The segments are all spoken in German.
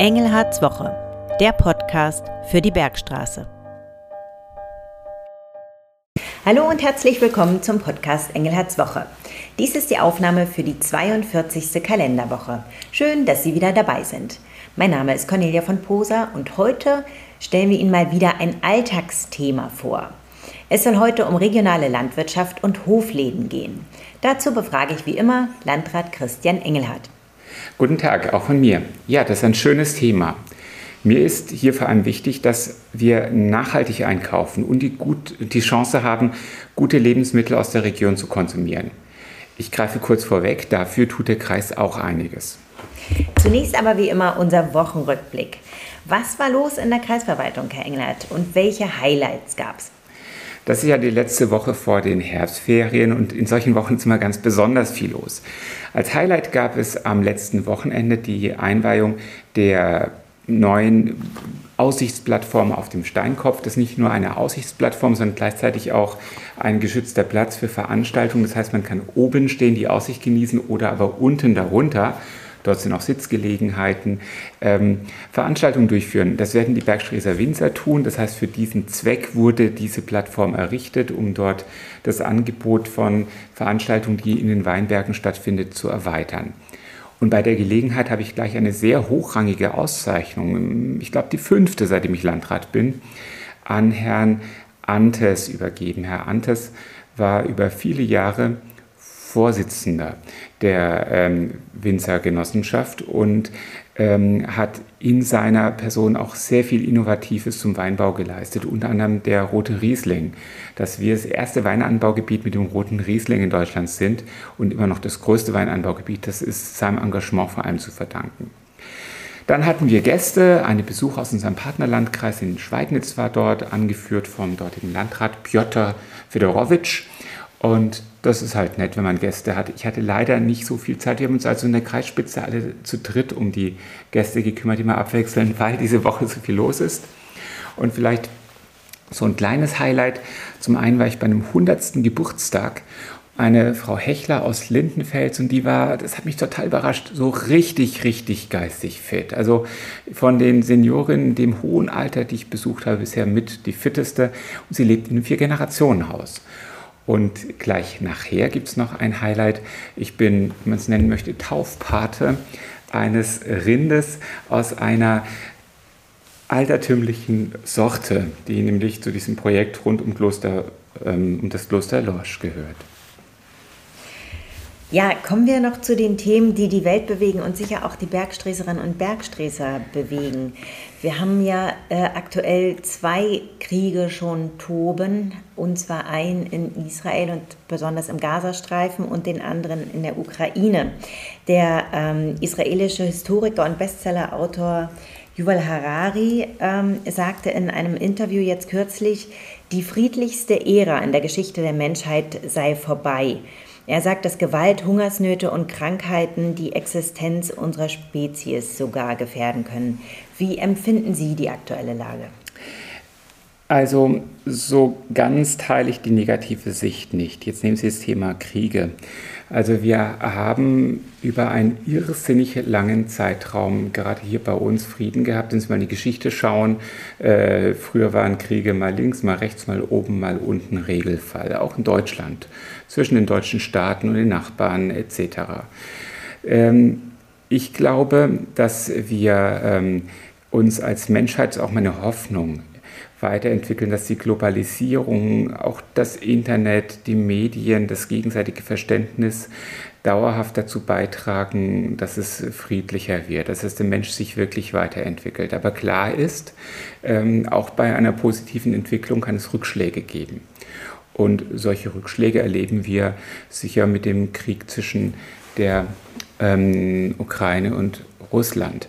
Engelhards Woche, der Podcast für die Bergstraße. Hallo und herzlich willkommen zum Podcast Engelhards Woche. Dies ist die Aufnahme für die 42. Kalenderwoche. Schön, dass Sie wieder dabei sind. Mein Name ist Cornelia von Poser und heute stellen wir Ihnen mal wieder ein Alltagsthema vor. Es soll heute um regionale Landwirtschaft und Hofläden gehen. Dazu befrage ich wie immer Landrat Christian Engelhardt. Guten Tag, auch von mir. Ja, das ist ein schönes Thema. Mir ist hier vor allem wichtig, dass wir nachhaltig einkaufen und die, gut, die Chance haben, gute Lebensmittel aus der Region zu konsumieren. Ich greife kurz vorweg, dafür tut der Kreis auch einiges. Zunächst aber wie immer unser Wochenrückblick. Was war los in der Kreisverwaltung, Herr Englert, und welche Highlights gab es? Das ist ja die letzte Woche vor den Herbstferien und in solchen Wochen ist immer ganz besonders viel los. Als Highlight gab es am letzten Wochenende die Einweihung der neuen Aussichtsplattform auf dem Steinkopf. Das ist nicht nur eine Aussichtsplattform, sondern gleichzeitig auch ein geschützter Platz für Veranstaltungen. Das heißt, man kann oben stehen, die Aussicht genießen oder aber unten darunter dort sind auch Sitzgelegenheiten, ähm, Veranstaltungen durchführen. Das werden die Bergstreser Winzer tun. Das heißt, für diesen Zweck wurde diese Plattform errichtet, um dort das Angebot von Veranstaltungen, die in den Weinbergen stattfindet, zu erweitern. Und bei der Gelegenheit habe ich gleich eine sehr hochrangige Auszeichnung, ich glaube die fünfte, seitdem ich Landrat bin, an Herrn Antes übergeben. Herr Antes war über viele Jahre Vorsitzender der ähm, Winzergenossenschaft und ähm, hat in seiner Person auch sehr viel Innovatives zum Weinbau geleistet, unter anderem der Rote Riesling, dass wir das erste Weinanbaugebiet mit dem Roten Riesling in Deutschland sind und immer noch das größte Weinanbaugebiet. Das ist seinem Engagement vor allem zu verdanken. Dann hatten wir Gäste, eine Besuch aus unserem Partnerlandkreis in Schweidnitz war dort, angeführt vom dortigen Landrat Piotr Fedorowitsch. Und das ist halt nett, wenn man Gäste hat. Ich hatte leider nicht so viel Zeit. Wir haben uns also in der Kreisspitze alle zu dritt um die Gäste gekümmert, die mal abwechseln, weil diese Woche so viel los ist. Und vielleicht so ein kleines Highlight. Zum einen war ich bei einem 100. Geburtstag eine Frau Hechler aus Lindenfels und die war, das hat mich total überrascht, so richtig, richtig geistig fit. Also von den Seniorinnen in dem hohen Alter, die ich besucht habe, bisher mit die fitteste und sie lebt in einem Vier-Generationen-Haus. Und gleich nachher gibt es noch ein Highlight. Ich bin, wie man es nennen möchte, Taufpate eines Rindes aus einer altertümlichen Sorte, die nämlich zu diesem Projekt rund um, Kloster, ähm, um das Kloster Lorsch gehört. Ja, kommen wir noch zu den Themen, die die Welt bewegen und sicher auch die Bergsträßerinnen und Bergsträßer bewegen. Wir haben ja äh, aktuell zwei Kriege schon toben, und zwar einen in Israel und besonders im Gazastreifen und den anderen in der Ukraine. Der ähm, israelische Historiker und Bestsellerautor Yuval Harari ähm, sagte in einem Interview jetzt kürzlich, die friedlichste Ära in der Geschichte der Menschheit sei vorbei. Er sagt, dass Gewalt, Hungersnöte und Krankheiten die Existenz unserer Spezies sogar gefährden können. Wie empfinden Sie die aktuelle Lage? Also so ganz teile ich die negative Sicht nicht. Jetzt nehmen Sie das Thema Kriege. Also wir haben über einen irrsinnig langen Zeitraum gerade hier bei uns Frieden gehabt. Wenn Sie mal in die Geschichte schauen, äh, früher waren Kriege mal links, mal rechts, mal oben, mal unten Regelfall, auch in Deutschland, zwischen den deutschen Staaten und den Nachbarn etc. Ähm, ich glaube, dass wir ähm, uns als Menschheit auch mal eine Hoffnung weiterentwickeln, dass die Globalisierung, auch das Internet, die Medien, das gegenseitige Verständnis dauerhaft dazu beitragen, dass es friedlicher wird, dass es der Mensch sich wirklich weiterentwickelt. Aber klar ist, ähm, auch bei einer positiven Entwicklung kann es Rückschläge geben. Und solche Rückschläge erleben wir sicher mit dem Krieg zwischen der ähm, Ukraine und Russland.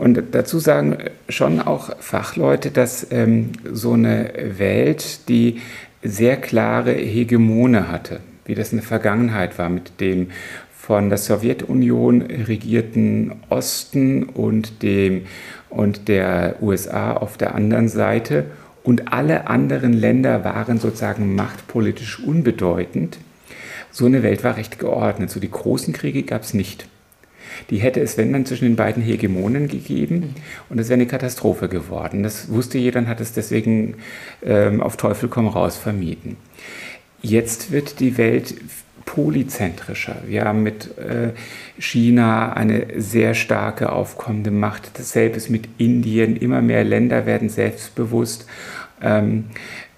Und dazu sagen schon auch Fachleute, dass ähm, so eine Welt, die sehr klare Hegemone hatte, wie das in der Vergangenheit war mit dem von der Sowjetunion regierten Osten und, dem, und der USA auf der anderen Seite und alle anderen Länder waren sozusagen machtpolitisch unbedeutend. So eine Welt war recht geordnet. So die großen Kriege gab es nicht. Die hätte es, wenn dann, zwischen den beiden Hegemonen gegeben mhm. und es wäre eine Katastrophe geworden. Das wusste jeder und hat es deswegen ähm, auf Teufel komm raus vermieden. Jetzt wird die Welt polyzentrischer. Wir haben mit äh, China eine sehr starke aufkommende Macht. Dasselbe ist mit Indien. Immer mehr Länder werden selbstbewusst. Ähm,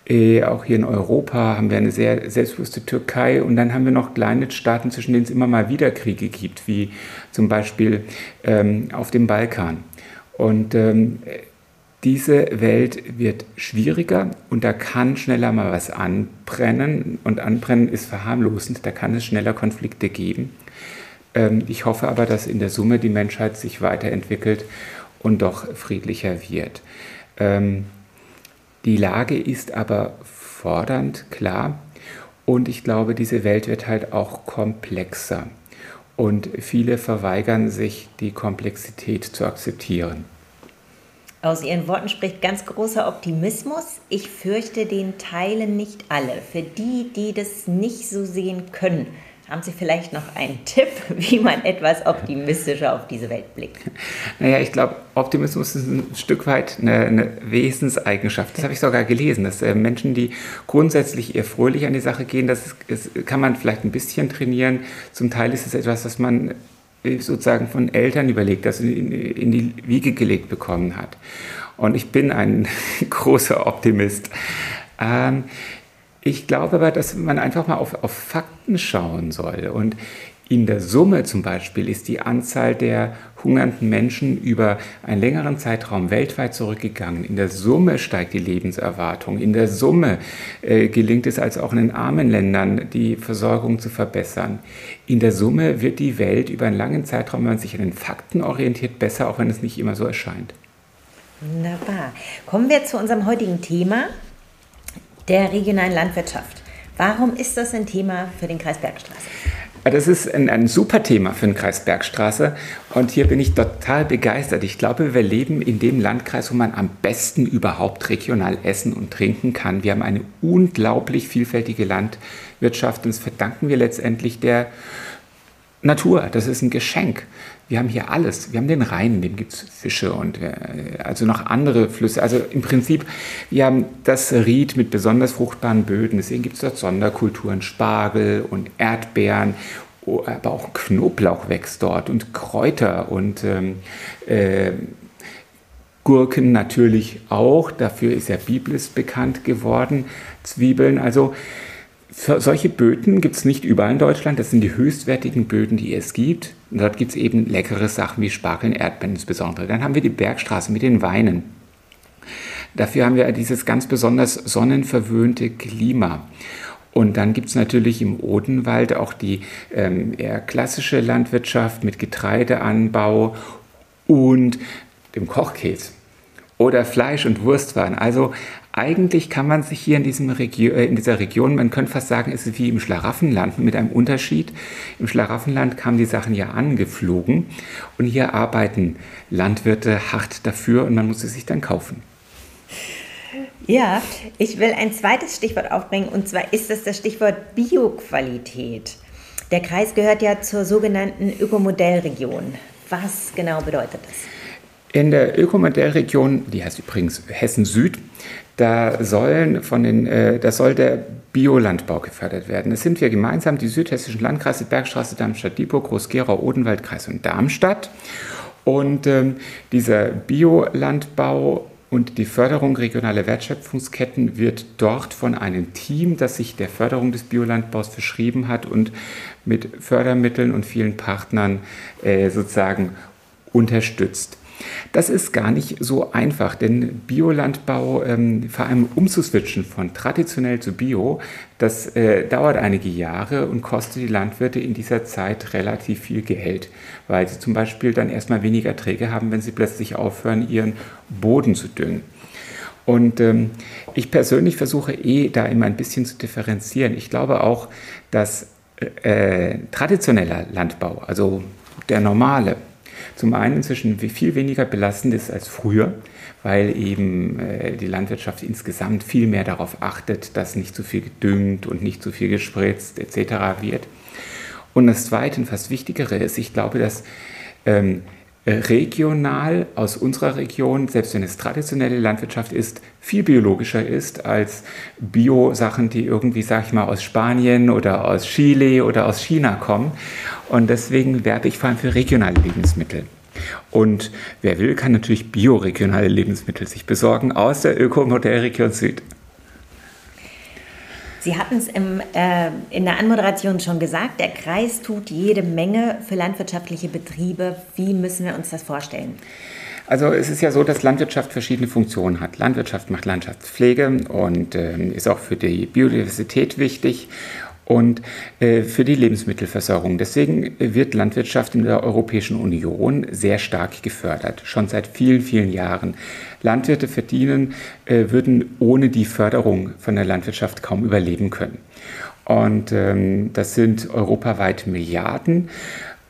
äh, auch hier in Europa haben wir eine sehr selbstbewusste Türkei und dann haben wir noch kleine Staaten, zwischen denen es immer mal wieder Kriege gibt, wie zum Beispiel ähm, auf dem Balkan. Und ähm, diese Welt wird schwieriger und da kann schneller mal was anbrennen und anbrennen ist verharmlosend, da kann es schneller Konflikte geben. Ähm, ich hoffe aber, dass in der Summe die Menschheit sich weiterentwickelt und doch friedlicher wird. Ähm, die Lage ist aber fordernd, klar, und ich glaube, diese Welt wird halt auch komplexer. Und viele verweigern sich, die Komplexität zu akzeptieren. Aus Ihren Worten spricht ganz großer Optimismus. Ich fürchte, den teilen nicht alle. Für die, die das nicht so sehen können, haben Sie vielleicht noch einen Tipp, wie man etwas optimistischer auf diese Welt blickt? Naja, ich glaube, Optimismus ist ein Stück weit eine, eine Wesenseigenschaft. Das habe ich sogar gelesen, dass äh, Menschen, die grundsätzlich eher fröhlich an die Sache gehen, das, ist, das kann man vielleicht ein bisschen trainieren. Zum Teil ist es etwas, was man sozusagen von Eltern überlegt, das in, in die Wiege gelegt bekommen hat. Und ich bin ein großer Optimist. Ähm, ich glaube aber, dass man einfach mal auf, auf Fakten schauen soll. Und in der Summe zum Beispiel ist die Anzahl der hungernden Menschen über einen längeren Zeitraum weltweit zurückgegangen. In der Summe steigt die Lebenserwartung. In der Summe äh, gelingt es also auch in den armen Ländern, die Versorgung zu verbessern. In der Summe wird die Welt über einen langen Zeitraum, wenn man sich an den Fakten orientiert, besser, auch wenn es nicht immer so erscheint. Wunderbar. Kommen wir zu unserem heutigen Thema, der regionalen Landwirtschaft. Warum ist das ein Thema für den Kreis Bergstraße? Das ist ein, ein, super Thema für den Kreis Bergstraße und hier bin ich total begeistert. Ich glaube, wir leben in dem Landkreis, wo man am besten überhaupt regional essen und trinken kann. Wir haben eine unglaublich vielfältige Landwirtschaft und das verdanken wir letztendlich der Natur. Das ist ein Geschenk. Wir haben hier alles. Wir haben den Rhein, in dem gibt es Fische und äh, also noch andere Flüsse. Also im Prinzip, wir haben das Ried mit besonders fruchtbaren Böden. Deswegen gibt es dort Sonderkulturen, Spargel und Erdbeeren. Aber auch Knoblauch wächst dort und Kräuter und ähm, äh, Gurken natürlich auch. Dafür ist ja Biblis bekannt geworden. Zwiebeln. Also solche Böden gibt es nicht überall in Deutschland. Das sind die höchstwertigen Böden, die es gibt. Und dort gibt es eben leckere Sachen wie Spargeln, Erdbeeren insbesondere. Dann haben wir die Bergstraße mit den Weinen. Dafür haben wir dieses ganz besonders sonnenverwöhnte Klima. Und dann gibt es natürlich im Odenwald auch die ähm, eher klassische Landwirtschaft mit Getreideanbau und dem Kochkäse oder Fleisch- und Wurstwaren. Also eigentlich kann man sich hier in, diesem Regio äh, in dieser Region, man könnte fast sagen, es ist wie im Schlaraffenland mit einem Unterschied. Im Schlaraffenland kamen die Sachen ja angeflogen und hier arbeiten Landwirte hart dafür und man muss es sich dann kaufen. Ja, ich will ein zweites Stichwort aufbringen und zwar ist das das Stichwort Bioqualität. Der Kreis gehört ja zur sogenannten Ökomodellregion. Was genau bedeutet das? In der Ökomodellregion, die heißt übrigens Hessen Süd, da, sollen von den, äh, da soll der Biolandbau gefördert werden. Das sind wir gemeinsam, die südhessischen Landkreise Bergstraße, Darmstadt-Dieburg, Groß-Gerau, Odenwald, Kreis und Darmstadt. Und ähm, dieser Biolandbau und die Förderung regionaler Wertschöpfungsketten wird dort von einem Team, das sich der Förderung des Biolandbaus verschrieben hat und mit Fördermitteln und vielen Partnern äh, sozusagen unterstützt. Das ist gar nicht so einfach, denn Biolandbau, ähm, vor allem umzuswitchen von traditionell zu Bio, das äh, dauert einige Jahre und kostet die Landwirte in dieser Zeit relativ viel Geld, weil sie zum Beispiel dann erstmal weniger Erträge haben, wenn sie plötzlich aufhören, ihren Boden zu düngen. Und ähm, ich persönlich versuche eh da immer ein bisschen zu differenzieren. Ich glaube auch, dass äh, traditioneller Landbau, also der normale, zum einen inzwischen viel weniger belastend ist als früher, weil eben äh, die Landwirtschaft insgesamt viel mehr darauf achtet, dass nicht zu viel gedüngt und nicht zu viel gespritzt etc. wird. Und das Zweite und fast Wichtigere ist, ich glaube, dass ähm, regional aus unserer Region, selbst wenn es traditionelle Landwirtschaft ist, viel biologischer ist als Bio-Sachen, die irgendwie, sag ich mal, aus Spanien oder aus Chile oder aus China kommen. Und deswegen werbe ich vor allem für regionale Lebensmittel. Und wer will, kann natürlich bioregionale Lebensmittel sich besorgen aus der Ökomodellregion Süd. Sie hatten es äh, in der Anmoderation schon gesagt, der Kreis tut jede Menge für landwirtschaftliche Betriebe. Wie müssen wir uns das vorstellen? Also es ist ja so, dass Landwirtschaft verschiedene Funktionen hat. Landwirtschaft macht Landschaftspflege und äh, ist auch für die Biodiversität wichtig und äh, für die Lebensmittelversorgung. Deswegen wird Landwirtschaft in der Europäischen Union sehr stark gefördert, schon seit vielen, vielen Jahren. Landwirte verdienen, äh, würden ohne die Förderung von der Landwirtschaft kaum überleben können. Und ähm, das sind europaweit Milliarden.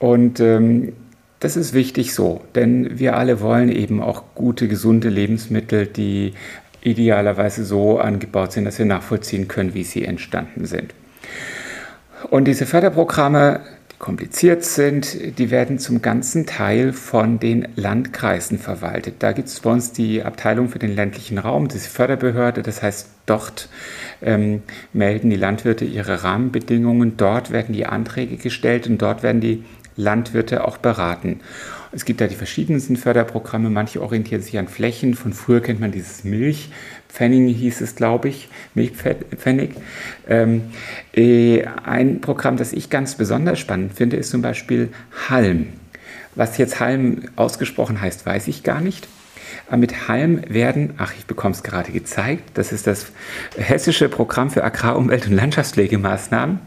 Und ähm, das ist wichtig so, denn wir alle wollen eben auch gute, gesunde Lebensmittel, die idealerweise so angebaut sind, dass wir nachvollziehen können, wie sie entstanden sind. Und diese Förderprogramme, die kompliziert sind, die werden zum ganzen Teil von den Landkreisen verwaltet. Da gibt es bei uns die Abteilung für den ländlichen Raum, diese Förderbehörde. Das heißt, dort ähm, melden die Landwirte ihre Rahmenbedingungen, dort werden die Anträge gestellt und dort werden die Landwirte auch beraten. Es gibt da die verschiedensten Förderprogramme, manche orientieren sich an Flächen. Von früher kennt man dieses Milch, Pfennig hieß es, glaube ich, Milchpfennig. Ähm, äh, ein Programm, das ich ganz besonders spannend finde, ist zum Beispiel Halm. Was jetzt Halm ausgesprochen heißt, weiß ich gar nicht. Aber mit Halm werden, ach, ich bekomme es gerade gezeigt, das ist das hessische Programm für Agrar-, Umwelt- und Landschaftspflegemaßnahmen.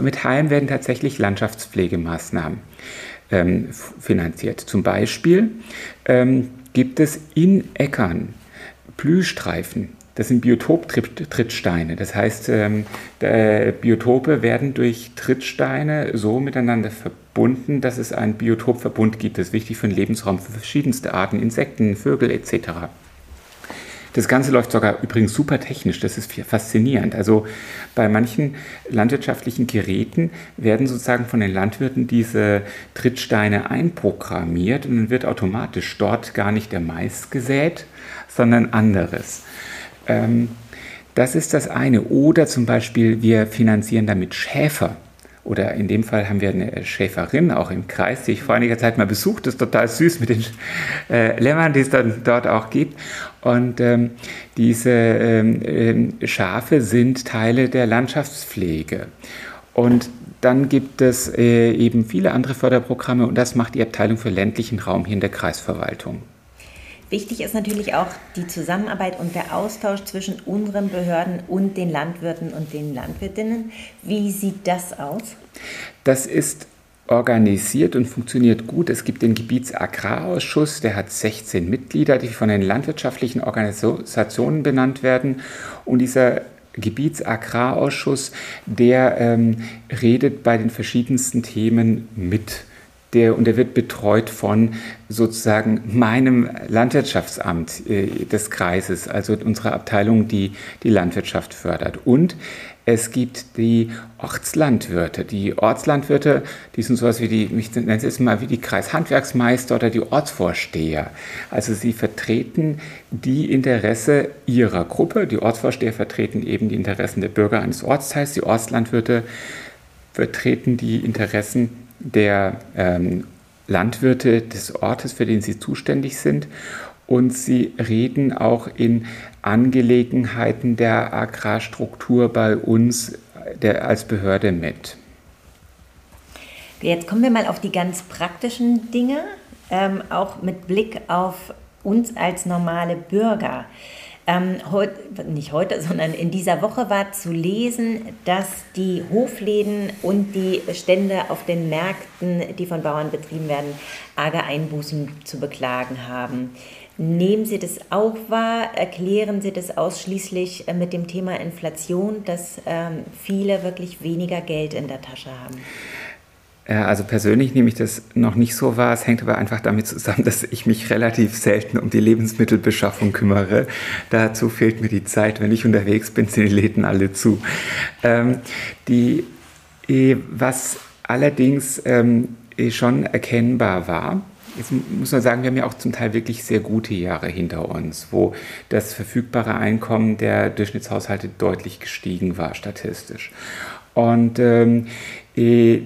Mit Halm werden tatsächlich Landschaftspflegemaßnahmen ähm, finanziert. Zum Beispiel ähm, gibt es in Äckern Blühstreifen. Das sind Biotop-Trittsteine. Das heißt, ähm, Biotope werden durch Trittsteine so miteinander verbunden, dass es einen Biotopverbund gibt. Das ist wichtig für den Lebensraum für verschiedenste Arten, Insekten, Vögel etc. Das Ganze läuft sogar übrigens super technisch, das ist faszinierend. Also bei manchen landwirtschaftlichen Geräten werden sozusagen von den Landwirten diese Trittsteine einprogrammiert und dann wird automatisch dort gar nicht der Mais gesät, sondern anderes. Ähm, das ist das eine. Oder zum Beispiel, wir finanzieren damit Schäfer. Oder in dem Fall haben wir eine Schäferin auch im Kreis, die ich vor einiger Zeit mal besucht. Das ist total süß mit den äh, Lämmern, die es dann dort auch gibt. Und ähm, diese ähm, äh, Schafe sind Teile der Landschaftspflege. Und dann gibt es äh, eben viele andere Förderprogramme und das macht die Abteilung für ländlichen Raum hier in der Kreisverwaltung. Wichtig ist natürlich auch die Zusammenarbeit und der Austausch zwischen unseren Behörden und den Landwirten und den Landwirtinnen. Wie sieht das aus? Das ist organisiert und funktioniert gut. Es gibt den Gebietsagrarausschuss, der hat 16 Mitglieder, die von den landwirtschaftlichen Organisationen benannt werden. Und dieser Gebietsagrarausschuss, der ähm, redet bei den verschiedensten Themen mit der, und der wird betreut von sozusagen meinem Landwirtschaftsamt äh, des Kreises, also unserer Abteilung, die die Landwirtschaft fördert. Und es gibt die Ortslandwirte. Die Ortslandwirte, die sind sowas wie die, ich nenne es mal wie die Kreishandwerksmeister oder die Ortsvorsteher. Also sie vertreten die Interesse ihrer Gruppe. Die Ortsvorsteher vertreten eben die Interessen der Bürger eines Ortsteils. Die Ortslandwirte vertreten die Interessen der ähm, Landwirte des Ortes, für den sie zuständig sind. Und sie reden auch in Angelegenheiten der Agrarstruktur bei uns der, als Behörde mit. Jetzt kommen wir mal auf die ganz praktischen Dinge, ähm, auch mit Blick auf uns als normale Bürger. Ähm, heut, nicht heute, sondern in dieser Woche war zu lesen, dass die Hofläden und die Stände auf den Märkten, die von Bauern betrieben werden, arge Einbußen zu beklagen haben. Nehmen Sie das auch wahr? Erklären Sie das ausschließlich äh, mit dem Thema Inflation, dass ähm, viele wirklich weniger Geld in der Tasche haben? Also persönlich nehme ich das noch nicht so wahr. Es hängt aber einfach damit zusammen, dass ich mich relativ selten um die Lebensmittelbeschaffung kümmere. Dazu fehlt mir die Zeit. Wenn ich unterwegs bin, sind die Läden alle zu. Ähm, die, eh, was allerdings ähm, schon erkennbar war. Jetzt muss man sagen, wir haben ja auch zum Teil wirklich sehr gute Jahre hinter uns, wo das verfügbare Einkommen der Durchschnittshaushalte deutlich gestiegen war, statistisch. Und ähm, äh,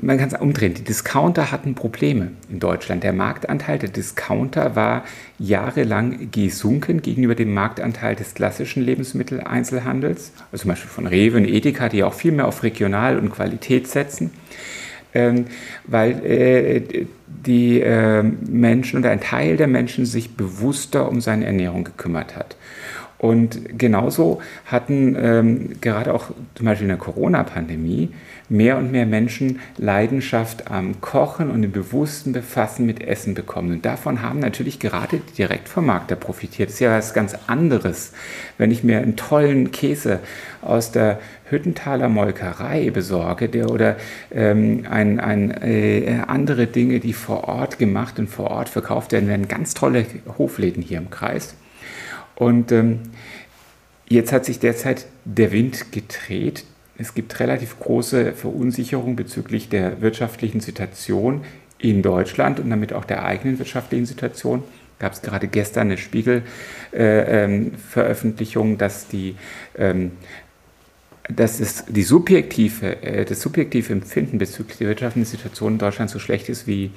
man kann es umdrehen, die Discounter hatten Probleme in Deutschland. Der Marktanteil der Discounter war jahrelang gesunken gegenüber dem Marktanteil des klassischen Lebensmitteleinzelhandels, also zum Beispiel von Rewe und Edeka, die auch viel mehr auf Regional und Qualität setzen. Ähm, weil äh, die äh, Menschen oder ein Teil der Menschen sich bewusster um seine Ernährung gekümmert hat. Und genauso hatten ähm, gerade auch zum Beispiel in der Corona-Pandemie mehr und mehr Menschen Leidenschaft am Kochen und im bewussten Befassen mit Essen bekommen. Und davon haben natürlich gerade die Direktvermarkter profitiert. Das ist ja was ganz anderes, wenn ich mir einen tollen Käse aus der Hüttenthaler Molkerei besorge der, oder ähm, ein, ein, äh, andere Dinge, die vor Ort gemacht und vor Ort verkauft werden, werden ganz tolle Hofläden hier im Kreis. Und ähm, jetzt hat sich derzeit der Wind gedreht. Es gibt relativ große Verunsicherung bezüglich der wirtschaftlichen Situation in Deutschland und damit auch der eigenen wirtschaftlichen Situation. Gab es gerade gestern eine Spiegel-Veröffentlichung, äh, ähm, dass die ähm, dass es die subjektive, äh, das subjektive Empfinden bezüglich der wirtschaftlichen Situation in Deutschland so schlecht ist wie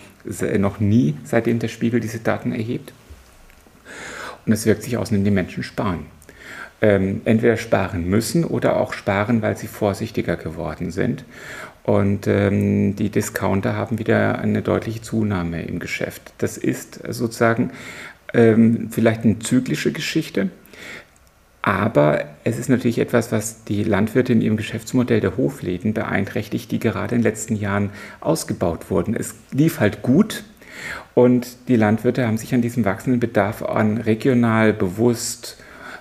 noch nie, seitdem der Spiegel diese Daten erhebt. Und es wirkt sich aus, wenn die Menschen sparen ähm, entweder sparen müssen oder auch sparen, weil sie vorsichtiger geworden sind. Und ähm, die Discounter haben wieder eine deutliche Zunahme im Geschäft. Das ist sozusagen ähm, vielleicht eine zyklische Geschichte. Aber es ist natürlich etwas, was die Landwirte in ihrem Geschäftsmodell der Hofläden beeinträchtigt, die gerade in den letzten Jahren ausgebaut wurden. Es lief halt gut und die Landwirte haben sich an diesem wachsenden Bedarf an regional bewusst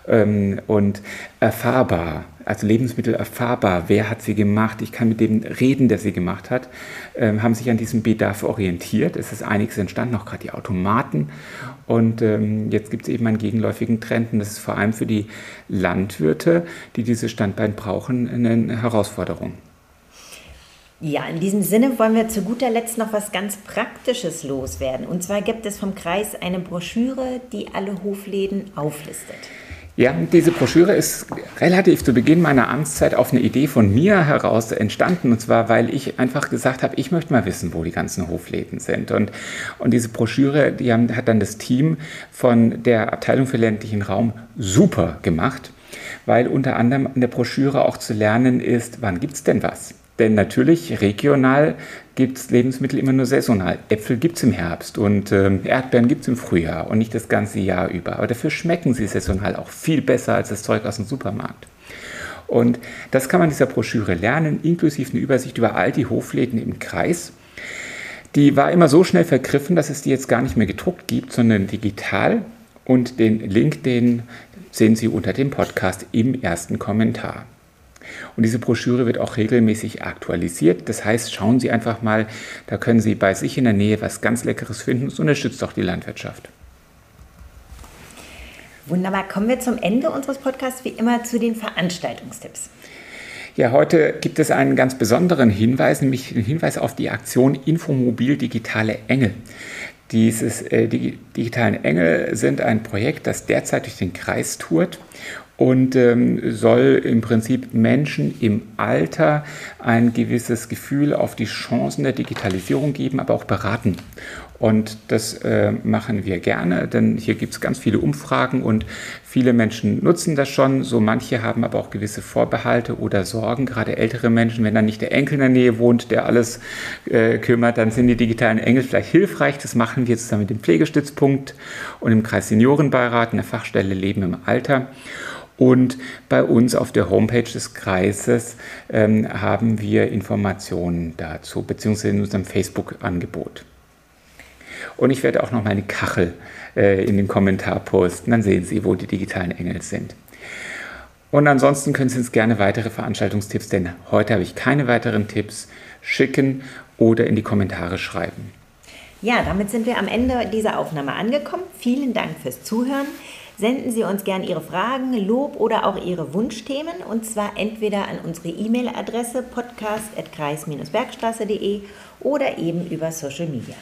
ähm, und erfahrbar, also Lebensmittel erfahrbar, wer hat sie gemacht, ich kann mit dem reden, der sie gemacht hat, ähm, haben sich an diesem Bedarf orientiert. Es ist einiges entstanden, auch gerade die Automaten. Und ähm, jetzt gibt es eben einen gegenläufigen Trend und das ist vor allem für die Landwirte, die dieses Standbein brauchen, eine Herausforderung. Ja, in diesem Sinne wollen wir zu guter Letzt noch was ganz Praktisches loswerden. Und zwar gibt es vom Kreis eine Broschüre, die alle Hofläden auflistet. Ja, diese Broschüre ist relativ zu Beginn meiner Amtszeit auf eine Idee von mir heraus entstanden. Und zwar, weil ich einfach gesagt habe, ich möchte mal wissen, wo die ganzen Hofläden sind. Und, und diese Broschüre, die haben, hat dann das Team von der Abteilung für ländlichen Raum super gemacht, weil unter anderem in der Broschüre auch zu lernen ist, wann gibt es denn was? Denn natürlich, regional gibt es Lebensmittel immer nur saisonal. Äpfel gibt es im Herbst und ähm, Erdbeeren gibt es im Frühjahr und nicht das ganze Jahr über. Aber dafür schmecken sie saisonal auch viel besser als das Zeug aus dem Supermarkt. Und das kann man in dieser Broschüre lernen, inklusive eine Übersicht über all die Hofläden im Kreis. Die war immer so schnell vergriffen, dass es die jetzt gar nicht mehr gedruckt gibt, sondern digital. Und den Link, den sehen Sie unter dem Podcast im ersten Kommentar. Und diese Broschüre wird auch regelmäßig aktualisiert. Das heißt, schauen Sie einfach mal, da können Sie bei sich in der Nähe was ganz Leckeres finden. Es unterstützt auch die Landwirtschaft. Wunderbar. Kommen wir zum Ende unseres Podcasts wie immer zu den Veranstaltungstipps. Ja, heute gibt es einen ganz besonderen Hinweis, nämlich den Hinweis auf die Aktion Infomobil Digitale Engel. Dieses äh, die digitalen Engel sind ein Projekt, das derzeit durch den Kreis tourt und ähm, soll im Prinzip Menschen im Alter ein gewisses Gefühl auf die Chancen der Digitalisierung geben, aber auch beraten. Und das äh, machen wir gerne, denn hier gibt es ganz viele Umfragen und viele Menschen nutzen das schon. So manche haben aber auch gewisse Vorbehalte oder Sorgen, gerade ältere Menschen, wenn dann nicht der Enkel in der Nähe wohnt, der alles äh, kümmert, dann sind die digitalen Engel vielleicht hilfreich. Das machen wir zusammen mit dem Pflegestützpunkt und im Kreis Seniorenbeirat in der Fachstelle Leben im Alter. Und bei uns auf der Homepage des Kreises ähm, haben wir Informationen dazu, beziehungsweise in unserem Facebook-Angebot. Und ich werde auch noch meine Kachel äh, in den Kommentar posten, dann sehen Sie, wo die digitalen Engel sind. Und ansonsten können Sie uns gerne weitere Veranstaltungstipps, denn heute habe ich keine weiteren Tipps, schicken oder in die Kommentare schreiben. Ja, damit sind wir am Ende dieser Aufnahme angekommen. Vielen Dank fürs Zuhören. Senden Sie uns gern Ihre Fragen, Lob oder auch Ihre Wunschthemen und zwar entweder an unsere E-Mail-Adresse podcast.kreis-bergstraße.de oder eben über Social Media.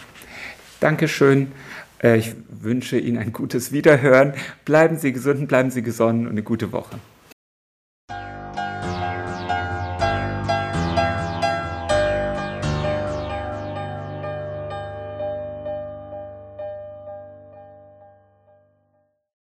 Dankeschön. Äh, ich wünsche Ihnen ein gutes Wiederhören. Bleiben Sie gesund, bleiben Sie gesonnen und eine gute Woche.